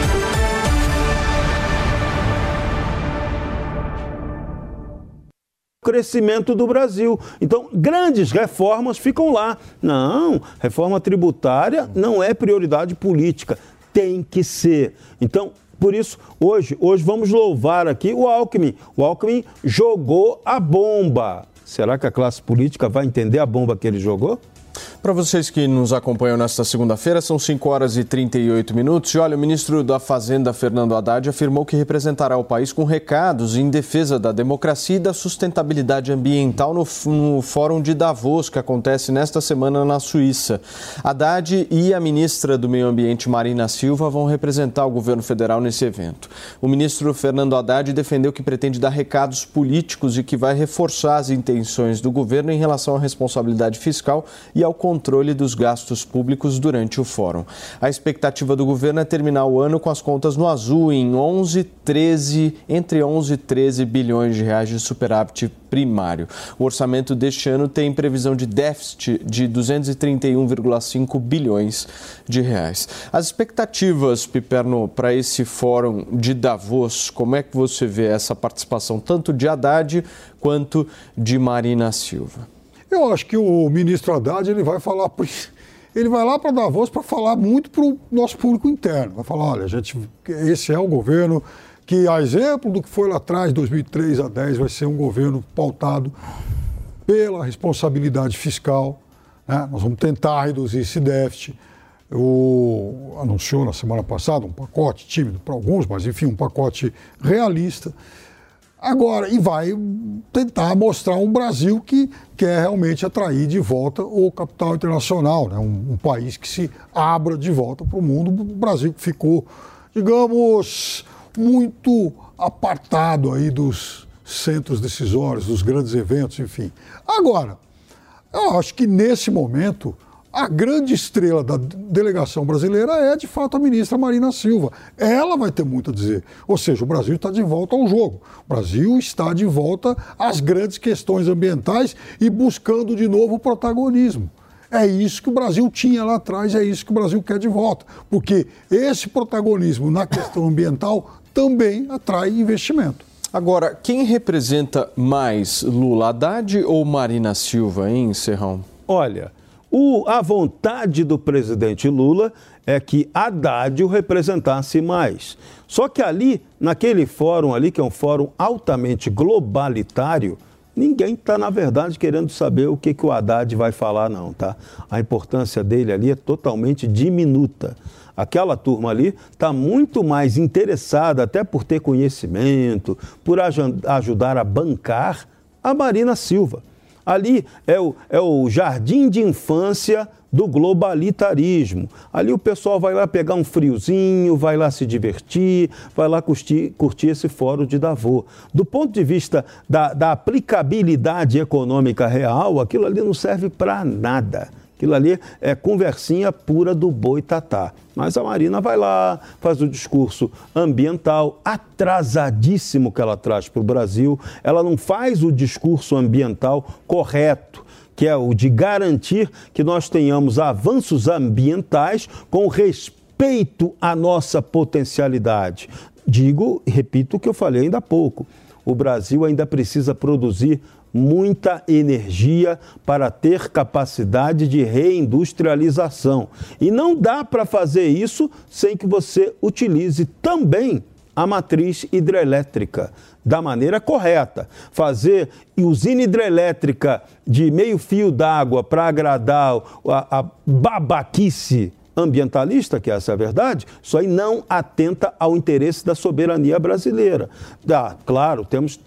Crescimento do Brasil. Então, grandes reformas ficam lá. Não, reforma tributária não é prioridade política, tem que ser. Então, por isso, hoje, hoje vamos louvar aqui o Alckmin. O Alckmin jogou a bomba. Será que a classe política vai entender a bomba que ele jogou? Para vocês que nos acompanham nesta segunda-feira, são 5 horas e 38 minutos. E olha, o ministro da Fazenda, Fernando Haddad, afirmou que representará o país com recados em defesa da democracia e da sustentabilidade ambiental no, no Fórum de Davos, que acontece nesta semana na Suíça. Haddad e a ministra do Meio Ambiente, Marina Silva, vão representar o governo federal nesse evento. O ministro Fernando Haddad defendeu que pretende dar recados políticos e que vai reforçar as intenções do governo em relação à responsabilidade fiscal e ao controle dos gastos públicos durante o fórum. A expectativa do governo é terminar o ano com as contas no azul em 11, 13, entre 11 e 13 bilhões de reais de superávit primário. O orçamento deste ano tem previsão de déficit de 231,5 bilhões de reais. As expectativas, Piperno, para esse fórum de Davos, como é que você vê essa participação tanto de Haddad quanto de Marina Silva? Eu acho que o ministro Haddad ele vai falar. Ele vai lá para Davos para falar muito para o nosso público interno. Vai falar: olha, gente, esse é o governo que, a exemplo do que foi lá atrás, 2003 a 10, vai ser um governo pautado pela responsabilidade fiscal. Né? Nós vamos tentar reduzir esse déficit. O, anunciou na semana passada um pacote tímido para alguns, mas enfim, um pacote realista. Agora, e vai tentar mostrar um Brasil que quer realmente atrair de volta o capital internacional, né? um, um país que se abra de volta para o mundo. O Brasil que ficou, digamos, muito apartado aí dos centros decisórios, dos grandes eventos, enfim. Agora, eu acho que nesse momento a grande estrela da delegação brasileira é, de fato, a ministra Marina Silva. Ela vai ter muito a dizer. Ou seja, o Brasil está de volta ao jogo. O Brasil está de volta às grandes questões ambientais e buscando de novo o protagonismo. É isso que o Brasil tinha lá atrás, é isso que o Brasil quer de volta. Porque esse protagonismo na questão ambiental também atrai investimento. Agora, quem representa mais Lula Haddad ou Marina Silva, hein, Serrão? Olha, o, a vontade do presidente Lula é que Haddad o representasse mais. Só que ali, naquele fórum ali, que é um fórum altamente globalitário, ninguém está, na verdade, querendo saber o que, que o Haddad vai falar, não, tá? A importância dele ali é totalmente diminuta. Aquela turma ali está muito mais interessada, até por ter conhecimento, por ajudar a bancar a Marina Silva. Ali é o, é o jardim de infância do globalitarismo. Ali o pessoal vai lá pegar um friozinho, vai lá se divertir, vai lá curtir, curtir esse fórum de Davos. Do ponto de vista da, da aplicabilidade econômica real, aquilo ali não serve para nada. Aquilo ali é conversinha pura do boi tatá. Mas a Marina vai lá, faz o discurso ambiental atrasadíssimo que ela traz para o Brasil. Ela não faz o discurso ambiental correto que é o de garantir que nós tenhamos avanços ambientais com respeito à nossa potencialidade. Digo, repito o que eu falei ainda há pouco: o Brasil ainda precisa produzir muita energia para ter capacidade de reindustrialização. E não dá para fazer isso sem que você utilize também a matriz hidrelétrica da maneira correta. Fazer usina hidrelétrica de meio fio d'água para agradar a, a babaquice ambientalista, que essa é a verdade, isso aí não atenta ao interesse da soberania brasileira. Dá, claro, temos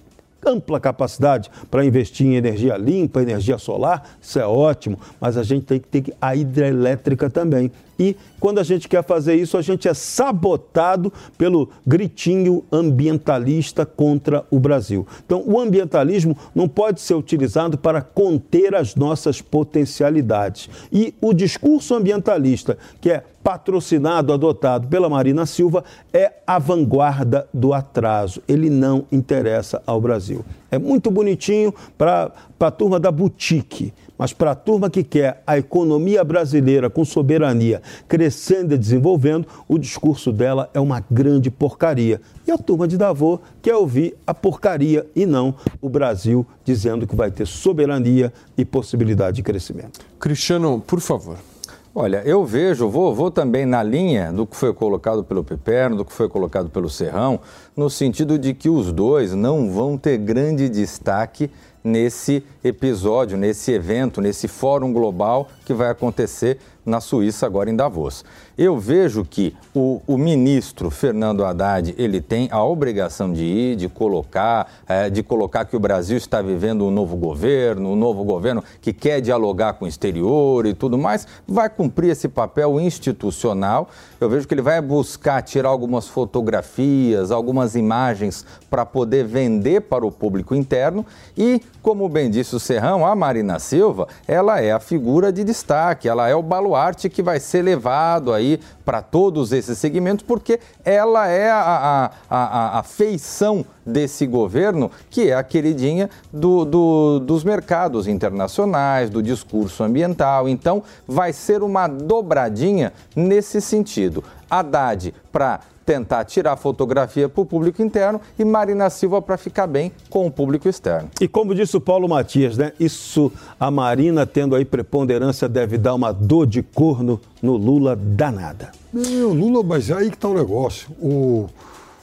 ampla capacidade para investir em energia limpa, energia solar, isso é ótimo, mas a gente tem que ter a hidrelétrica também. E quando a gente quer fazer isso, a gente é sabotado pelo gritinho ambientalista contra o Brasil. Então, o ambientalismo não pode ser utilizado para conter as nossas potencialidades. E o discurso ambientalista, que é patrocinado, adotado pela Marina Silva, é a vanguarda do atraso. Ele não interessa ao Brasil. É muito bonitinho para a turma da boutique, Mas para a turma que quer a economia brasileira com soberania crescendo e desenvolvendo, o discurso dela é uma grande porcaria. E a turma de Davos quer ouvir a porcaria e não o Brasil dizendo que vai ter soberania e possibilidade de crescimento. Cristiano, por favor. Olha, eu vejo, vou, vou também na linha do que foi colocado pelo Piperno, do que foi colocado pelo Serrão, no sentido de que os dois não vão ter grande destaque nesse episódio, nesse evento, nesse fórum global que vai acontecer na Suíça agora em Davos. Eu vejo que o, o, ministro Fernando Haddad ele tem a obrigação de ir, de colocar, é, de colocar que o Brasil está vivendo um novo governo, um novo governo que quer dialogar com o exterior e tudo mais, vai cumprir esse papel institucional. Eu vejo que ele vai buscar tirar algumas fotografias, algumas imagens para poder vender para o público interno e, como bem disse o Serrão, a Marina Silva, ela é a figura de destaque, ela é o baluarte que vai ser levado aí para todos esses segmentos, porque ela é a, a, a, a, feição desse governo, que é a queridinha do, do, dos mercados internacionais, do discurso ambiental. Então, vai ser uma dobradinha nesse sentido. Haddad para tentar tirar fotografia para o público interno e Marina Silva para ficar bem com o público externo. E como disse o Paulo Matias, né? Isso, a Marina tendo aí preponderância deve dar uma dor de corno no Lula danada. Meu, Lula, mas aí que tá o negócio. O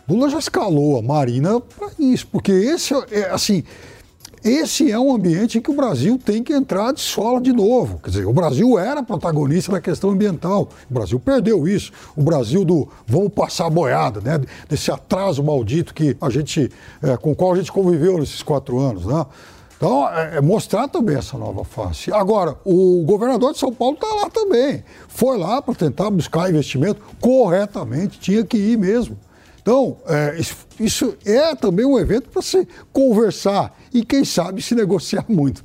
Lula já escalou a Marina para isso, porque esse é assim esse é um ambiente em que o Brasil tem que entrar de sola de novo. Quer dizer, o Brasil era protagonista da questão ambiental. O Brasil perdeu isso. O Brasil do vamos passar boiada, né? Desse atraso maldito que a gente, é, com o qual a gente conviveu nesses quatro anos, né? Então, é, é mostrar também essa nova face. Agora, o governador de São Paulo está lá também. Foi lá para tentar buscar investimento corretamente, tinha que ir mesmo. Então, é, isso é também um evento para se conversar e, quem sabe, se negociar muito.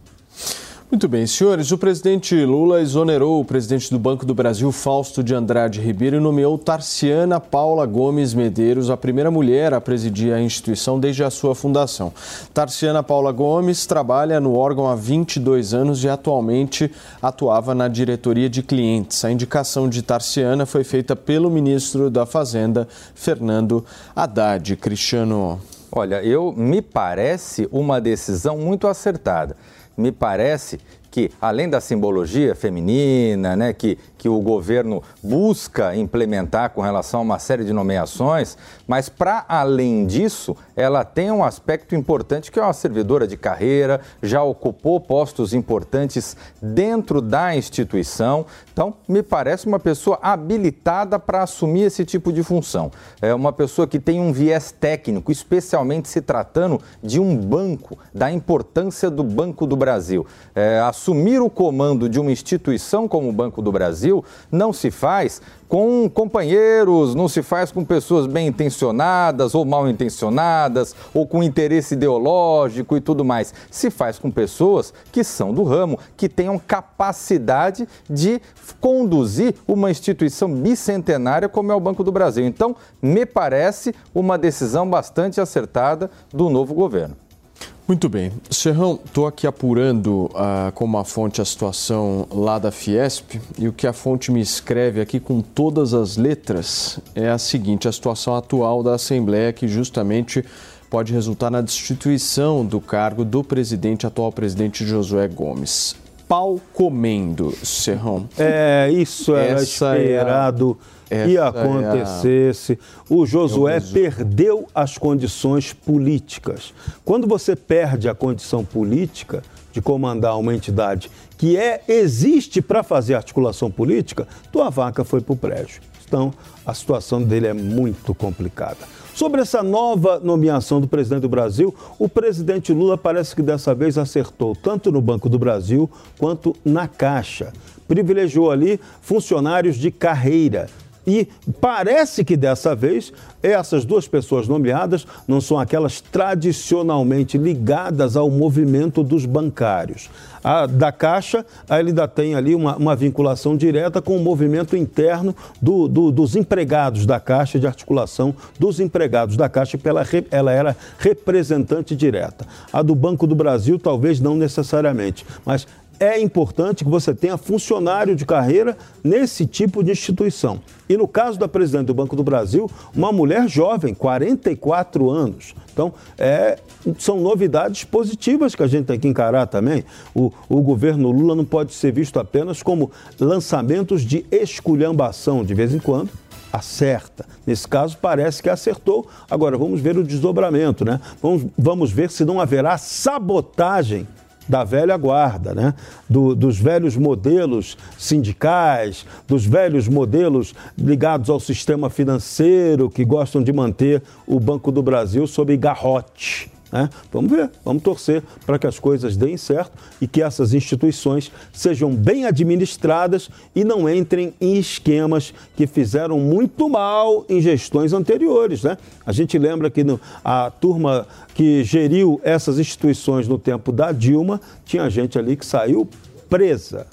Muito bem, senhores. O presidente Lula exonerou o presidente do Banco do Brasil, Fausto de Andrade Ribeiro, e nomeou Tarciana Paula Gomes Medeiros, a primeira mulher a presidir a instituição desde a sua fundação. Tarciana Paula Gomes trabalha no órgão há 22 anos e atualmente atuava na diretoria de clientes. A indicação de Tarciana foi feita pelo ministro da Fazenda, Fernando Haddad. Cristiano. Olha, eu me parece uma decisão muito acertada. Me parece que, além da simbologia feminina, né, que, que o governo busca implementar com relação a uma série de nomeações, mas, para além disso, ela tem um aspecto importante que é uma servidora de carreira, já ocupou postos importantes dentro da instituição. Então, me parece uma pessoa habilitada para assumir esse tipo de função. É uma pessoa que tem um viés técnico, especialmente se tratando de um banco, da importância do Banco do Brasil. É, assumir o comando de uma instituição como o Banco do Brasil não se faz com companheiros, não se faz com pessoas bem intencionadas ou mal intencionadas, ou com interesse ideológico e tudo mais. Se faz com pessoas que são do ramo, que tenham capacidade de conduzir uma instituição bicentenária como é o Banco do Brasil. Então, me parece uma decisão bastante acertada do novo governo. Muito bem. Serrão, estou aqui apurando uh, com uma fonte a situação lá da Fiesp e o que a fonte me escreve aqui com todas as letras é a seguinte: a situação atual da Assembleia que justamente pode resultar na destituição do cargo do presidente, atual presidente Josué Gomes. Pau comendo, Serrão. É, isso era Essa esperado. É a essa e acontecesse, é a... o Josué perdeu as condições políticas. Quando você perde a condição política de comandar uma entidade que é existe para fazer articulação política, tua vaca foi para o prédio. Então, a situação dele é muito complicada. Sobre essa nova nomeação do presidente do Brasil, o presidente Lula parece que dessa vez acertou tanto no Banco do Brasil quanto na Caixa. Privilegiou ali funcionários de carreira, e parece que dessa vez essas duas pessoas nomeadas não são aquelas tradicionalmente ligadas ao movimento dos bancários. A da Caixa, ele ainda tem ali uma, uma vinculação direta com o movimento interno do, do, dos empregados da Caixa, de articulação dos empregados da Caixa, ela, ela era representante direta. A do Banco do Brasil, talvez não necessariamente, mas é importante que você tenha funcionário de carreira nesse tipo de instituição. E no caso da presidente do Banco do Brasil, uma mulher jovem, 44 anos. Então, é, são novidades positivas que a gente tem que encarar também. O, o governo Lula não pode ser visto apenas como lançamentos de esculhambação de vez em quando, acerta. Nesse caso, parece que acertou. Agora, vamos ver o desdobramento, né? Vamos, vamos ver se não haverá sabotagem da velha guarda, né? Do, dos velhos modelos sindicais, dos velhos modelos ligados ao sistema financeiro que gostam de manter o Banco do Brasil sob garrote. Né? Vamos ver, vamos torcer para que as coisas deem certo e que essas instituições sejam bem administradas e não entrem em esquemas que fizeram muito mal em gestões anteriores. Né? A gente lembra que no, a turma que geriu essas instituições no tempo da Dilma tinha gente ali que saiu presa.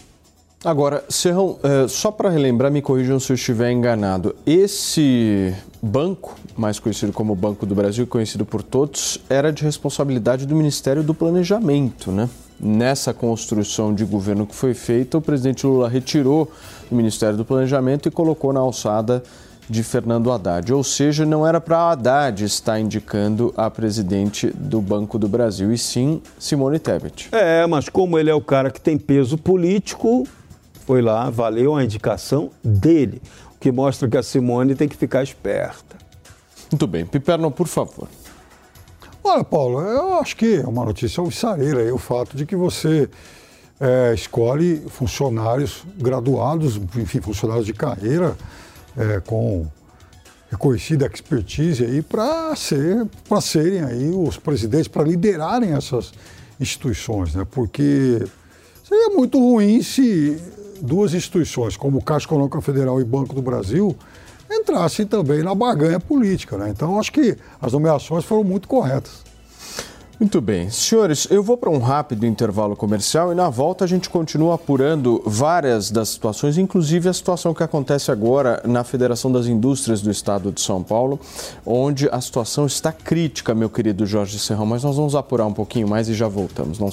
Agora, Serrão, é, só para relembrar, me corrijam se eu estiver enganado. Esse banco, mais conhecido como Banco do Brasil, conhecido por todos, era de responsabilidade do Ministério do Planejamento, né? Nessa construção de governo que foi feita, o presidente Lula retirou o Ministério do Planejamento e colocou na alçada de Fernando Haddad. Ou seja, não era para Haddad estar indicando a presidente do Banco do Brasil, e sim Simone Tebet. É, mas como ele é o cara que tem peso político, foi lá, valeu a indicação dele, o que mostra que a Simone tem que ficar esperta. Muito bem. Piperno, por favor. Olha, Paulo, eu acho que é uma notícia alvissareira aí o fato de que você é, escolhe funcionários graduados, enfim, funcionários de carreira é, com reconhecida expertise aí para ser, para serem aí os presidentes, para liderarem essas instituições, né? Porque seria muito ruim se duas instituições, como Caixa Econômica Federal e Banco do Brasil, entrassem também na barganha política. Né? Então, acho que as nomeações foram muito corretas. Muito bem. Senhores, eu vou para um rápido intervalo comercial e na volta a gente continua apurando várias das situações, inclusive a situação que acontece agora na Federação das Indústrias do Estado de São Paulo, onde a situação está crítica, meu querido Jorge Serrão, mas nós vamos apurar um pouquinho mais e já voltamos. Não...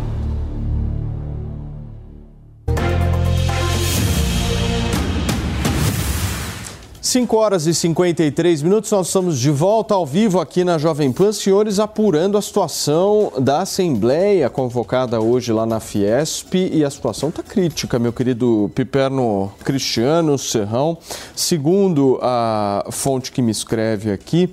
Cinco horas e 53 minutos, nós estamos de volta ao vivo aqui na Jovem Pan. Senhores, apurando a situação da Assembleia convocada hoje lá na Fiesp. E a situação está crítica, meu querido Piperno Cristiano Serrão. Segundo a fonte que me escreve aqui,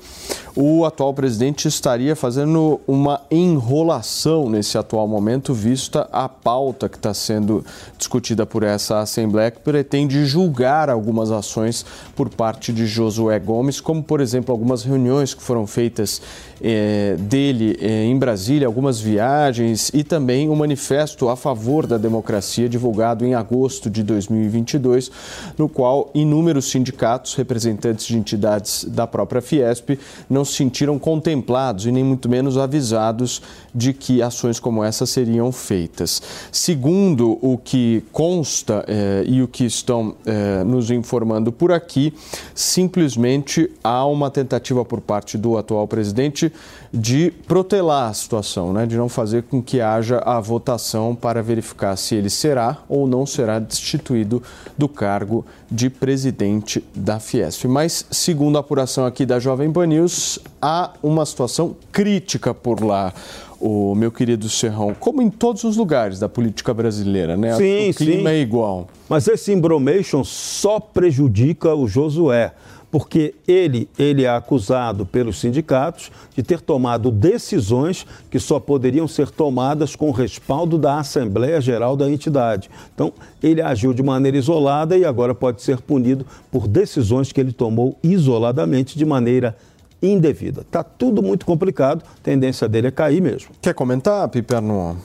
o atual presidente estaria fazendo uma enrolação nesse atual momento, vista a pauta que está sendo discutida por essa Assembleia, que pretende julgar algumas ações por parte de Josué Gomes, como, por exemplo, algumas reuniões que foram feitas eh, dele eh, em Brasília, algumas viagens e também o um manifesto a favor da democracia divulgado em agosto de 2022, no qual inúmeros sindicatos, representantes de entidades da própria Fiesp, não se sentiram contemplados e nem muito menos avisados de que ações como essa seriam feitas. Segundo o que consta eh, e o que estão eh, nos informando por aqui, simplesmente há uma tentativa por parte do atual presidente de protelar a situação, né? de não fazer com que haja a votação para verificar se ele será ou não será destituído do cargo de presidente da Fiesp. Mas, segundo a apuração aqui da Jovem Pan News, há uma situação crítica por lá o meu querido Serrão, como em todos os lugares da política brasileira, né? Sim, o clima sim. é igual. Mas esse embromation só prejudica o Josué, porque ele, ele é acusado pelos sindicatos de ter tomado decisões que só poderiam ser tomadas com o respaldo da Assembleia Geral da entidade. Então, ele agiu de maneira isolada e agora pode ser punido por decisões que ele tomou isoladamente de maneira indevida. Está tudo muito complicado, a tendência dele é cair mesmo. Quer comentar, Piperno?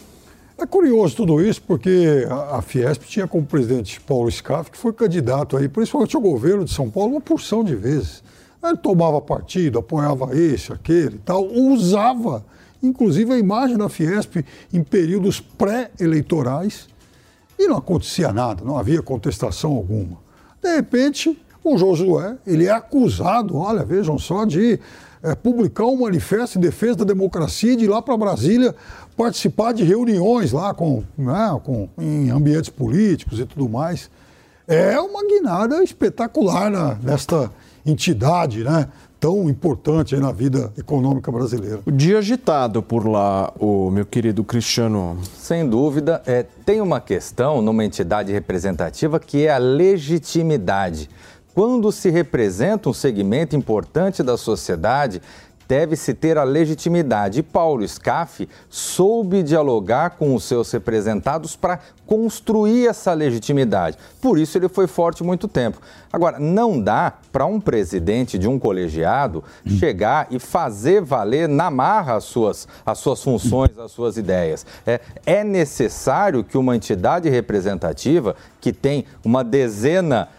É curioso tudo isso, porque a, Fiesp tinha como presidente Paulo Scaff, que foi candidato aí, principalmente ao governo de São Paulo, uma porção de vezes. Ele tomava partido, apoiava esse, aquele e tal, usava, inclusive, a imagem da Fiesp em períodos pré-eleitorais e não acontecia nada, não havia contestação alguma. De repente, o Josué, ele é acusado, olha, vejam só, de é, publicar um manifesto em defesa da democracia e de ir lá para Brasília participar de reuniões lá com, né, com, em ambientes políticos e tudo mais. É uma guinada espetacular né, nesta entidade, né? Tão importante aí na vida econômica brasileira. O dia agitado por lá, o meu querido Cristiano. Sem dúvida, é, tem uma questão numa entidade representativa que é a legitimidade. Quando se representa um segmento importante da sociedade, deve-se ter a legitimidade. E Paulo Scaff soube dialogar com os seus representados para construir essa legitimidade. Por isso ele foi forte muito tempo. Agora, não dá para um presidente de um colegiado chegar e fazer valer na marra as suas, as suas funções, as suas ideias. É, é necessário que uma entidade representativa que tem uma dezena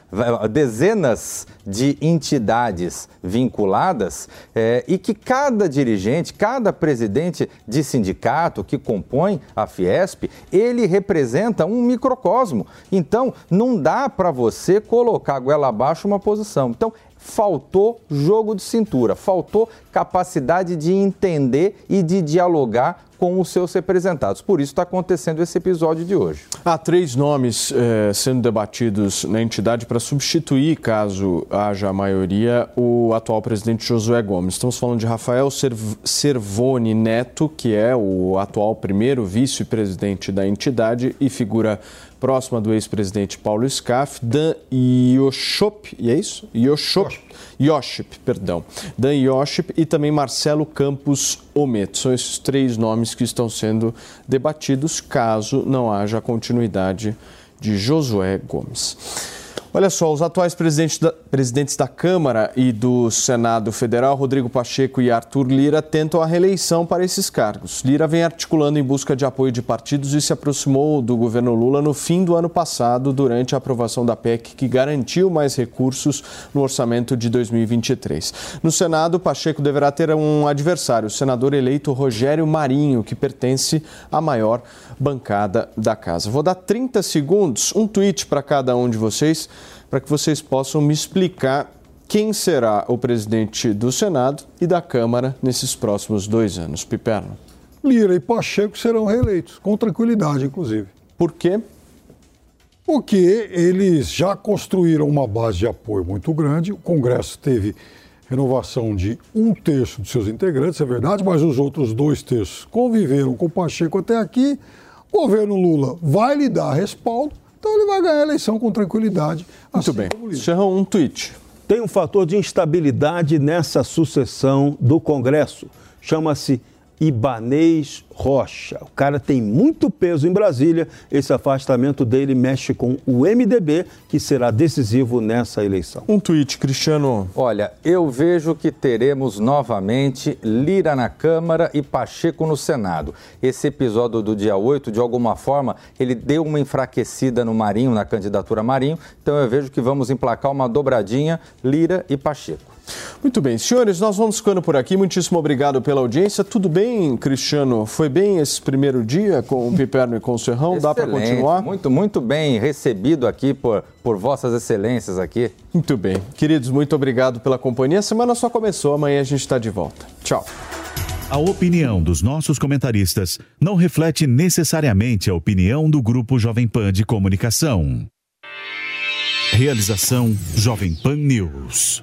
dezenas de entidades vinculadas é, e que cada dirigente, cada presidente de sindicato que compõe a Fiesp, ele representa um microcosmo. Então, não dá para você colocar a goela abaixo uma posição. Então, faltou jogo de cintura, faltou capacidade de entender e de dialogar com os seus representados. Por isso está acontecendo esse episódio de hoje. Há três nomes eh, sendo debatidos na entidade para substituir, caso haja a maioria, o atual presidente Josué Gomes. Estamos falando de Rafael Servone Neto, que é o atual primeiro vice-presidente da entidade e figura próxima do ex-presidente Paulo Scaff, Dan Yoshop, e é isso? Yoshop, Yoship, perdão. Dan Yoship e também Marcelo Campos Ometo. São esses três nomes que estão sendo debatidos caso não haja continuidade de Josué Gomes. Olha só, os atuais presidentes da, presidentes da Câmara e do Senado Federal, Rodrigo Pacheco e Arthur Lira, tentam a reeleição para esses cargos. Lira vem articulando em busca de apoio de partidos e se aproximou do governo Lula no fim do ano passado, durante a aprovação da PEC, que garantiu mais recursos no orçamento de 2023. No Senado, Pacheco deverá ter um adversário, o senador eleito Rogério Marinho, que pertence à maior bancada da casa. Vou dar 30 segundos, um tweet para cada um de vocês para que vocês possam me explicar quem será o presidente do Senado e da Câmara nesses próximos dois anos. Piperno. Lira e Pacheco serão reeleitos, com tranquilidade, inclusive. Por quê? Porque eles já construíram uma base de apoio muito grande. O Congresso teve renovação de um terço de seus integrantes, é verdade, mas os outros dois terços conviveram com o Pacheco até aqui. O governo Lula vai lhe dar respaldo então ele vai ganhar a eleição com tranquilidade. Muito assim bem. Serrão, um tweet. Tem um fator de instabilidade nessa sucessão do Congresso. Chama-se Ibanês Rocha. O cara tem muito peso em Brasília. Esse afastamento dele mexe com o MDB, que será decisivo nessa eleição. Um tweet, Cristiano. Olha, eu vejo que teremos novamente Lira na Câmara e Pacheco no Senado. Esse episódio do dia 8, de alguma forma, ele deu uma enfraquecida no Marinho, na candidatura Marinho. Então eu vejo que vamos emplacar uma dobradinha Lira e Pacheco. Muito bem, senhores, nós vamos ficando por aqui. Muitíssimo obrigado pela audiência. Tudo bem, Cristiano? Foi bem esse primeiro dia com o Piperno e com o Serrão? Dá para continuar? Muito, muito bem recebido aqui por, por vossas excelências aqui. Muito bem. Queridos, muito obrigado pela companhia. A semana só começou, amanhã a gente está de volta. Tchau. A opinião dos nossos comentaristas não reflete necessariamente a opinião do Grupo Jovem Pan de Comunicação. Realização Jovem Pan News.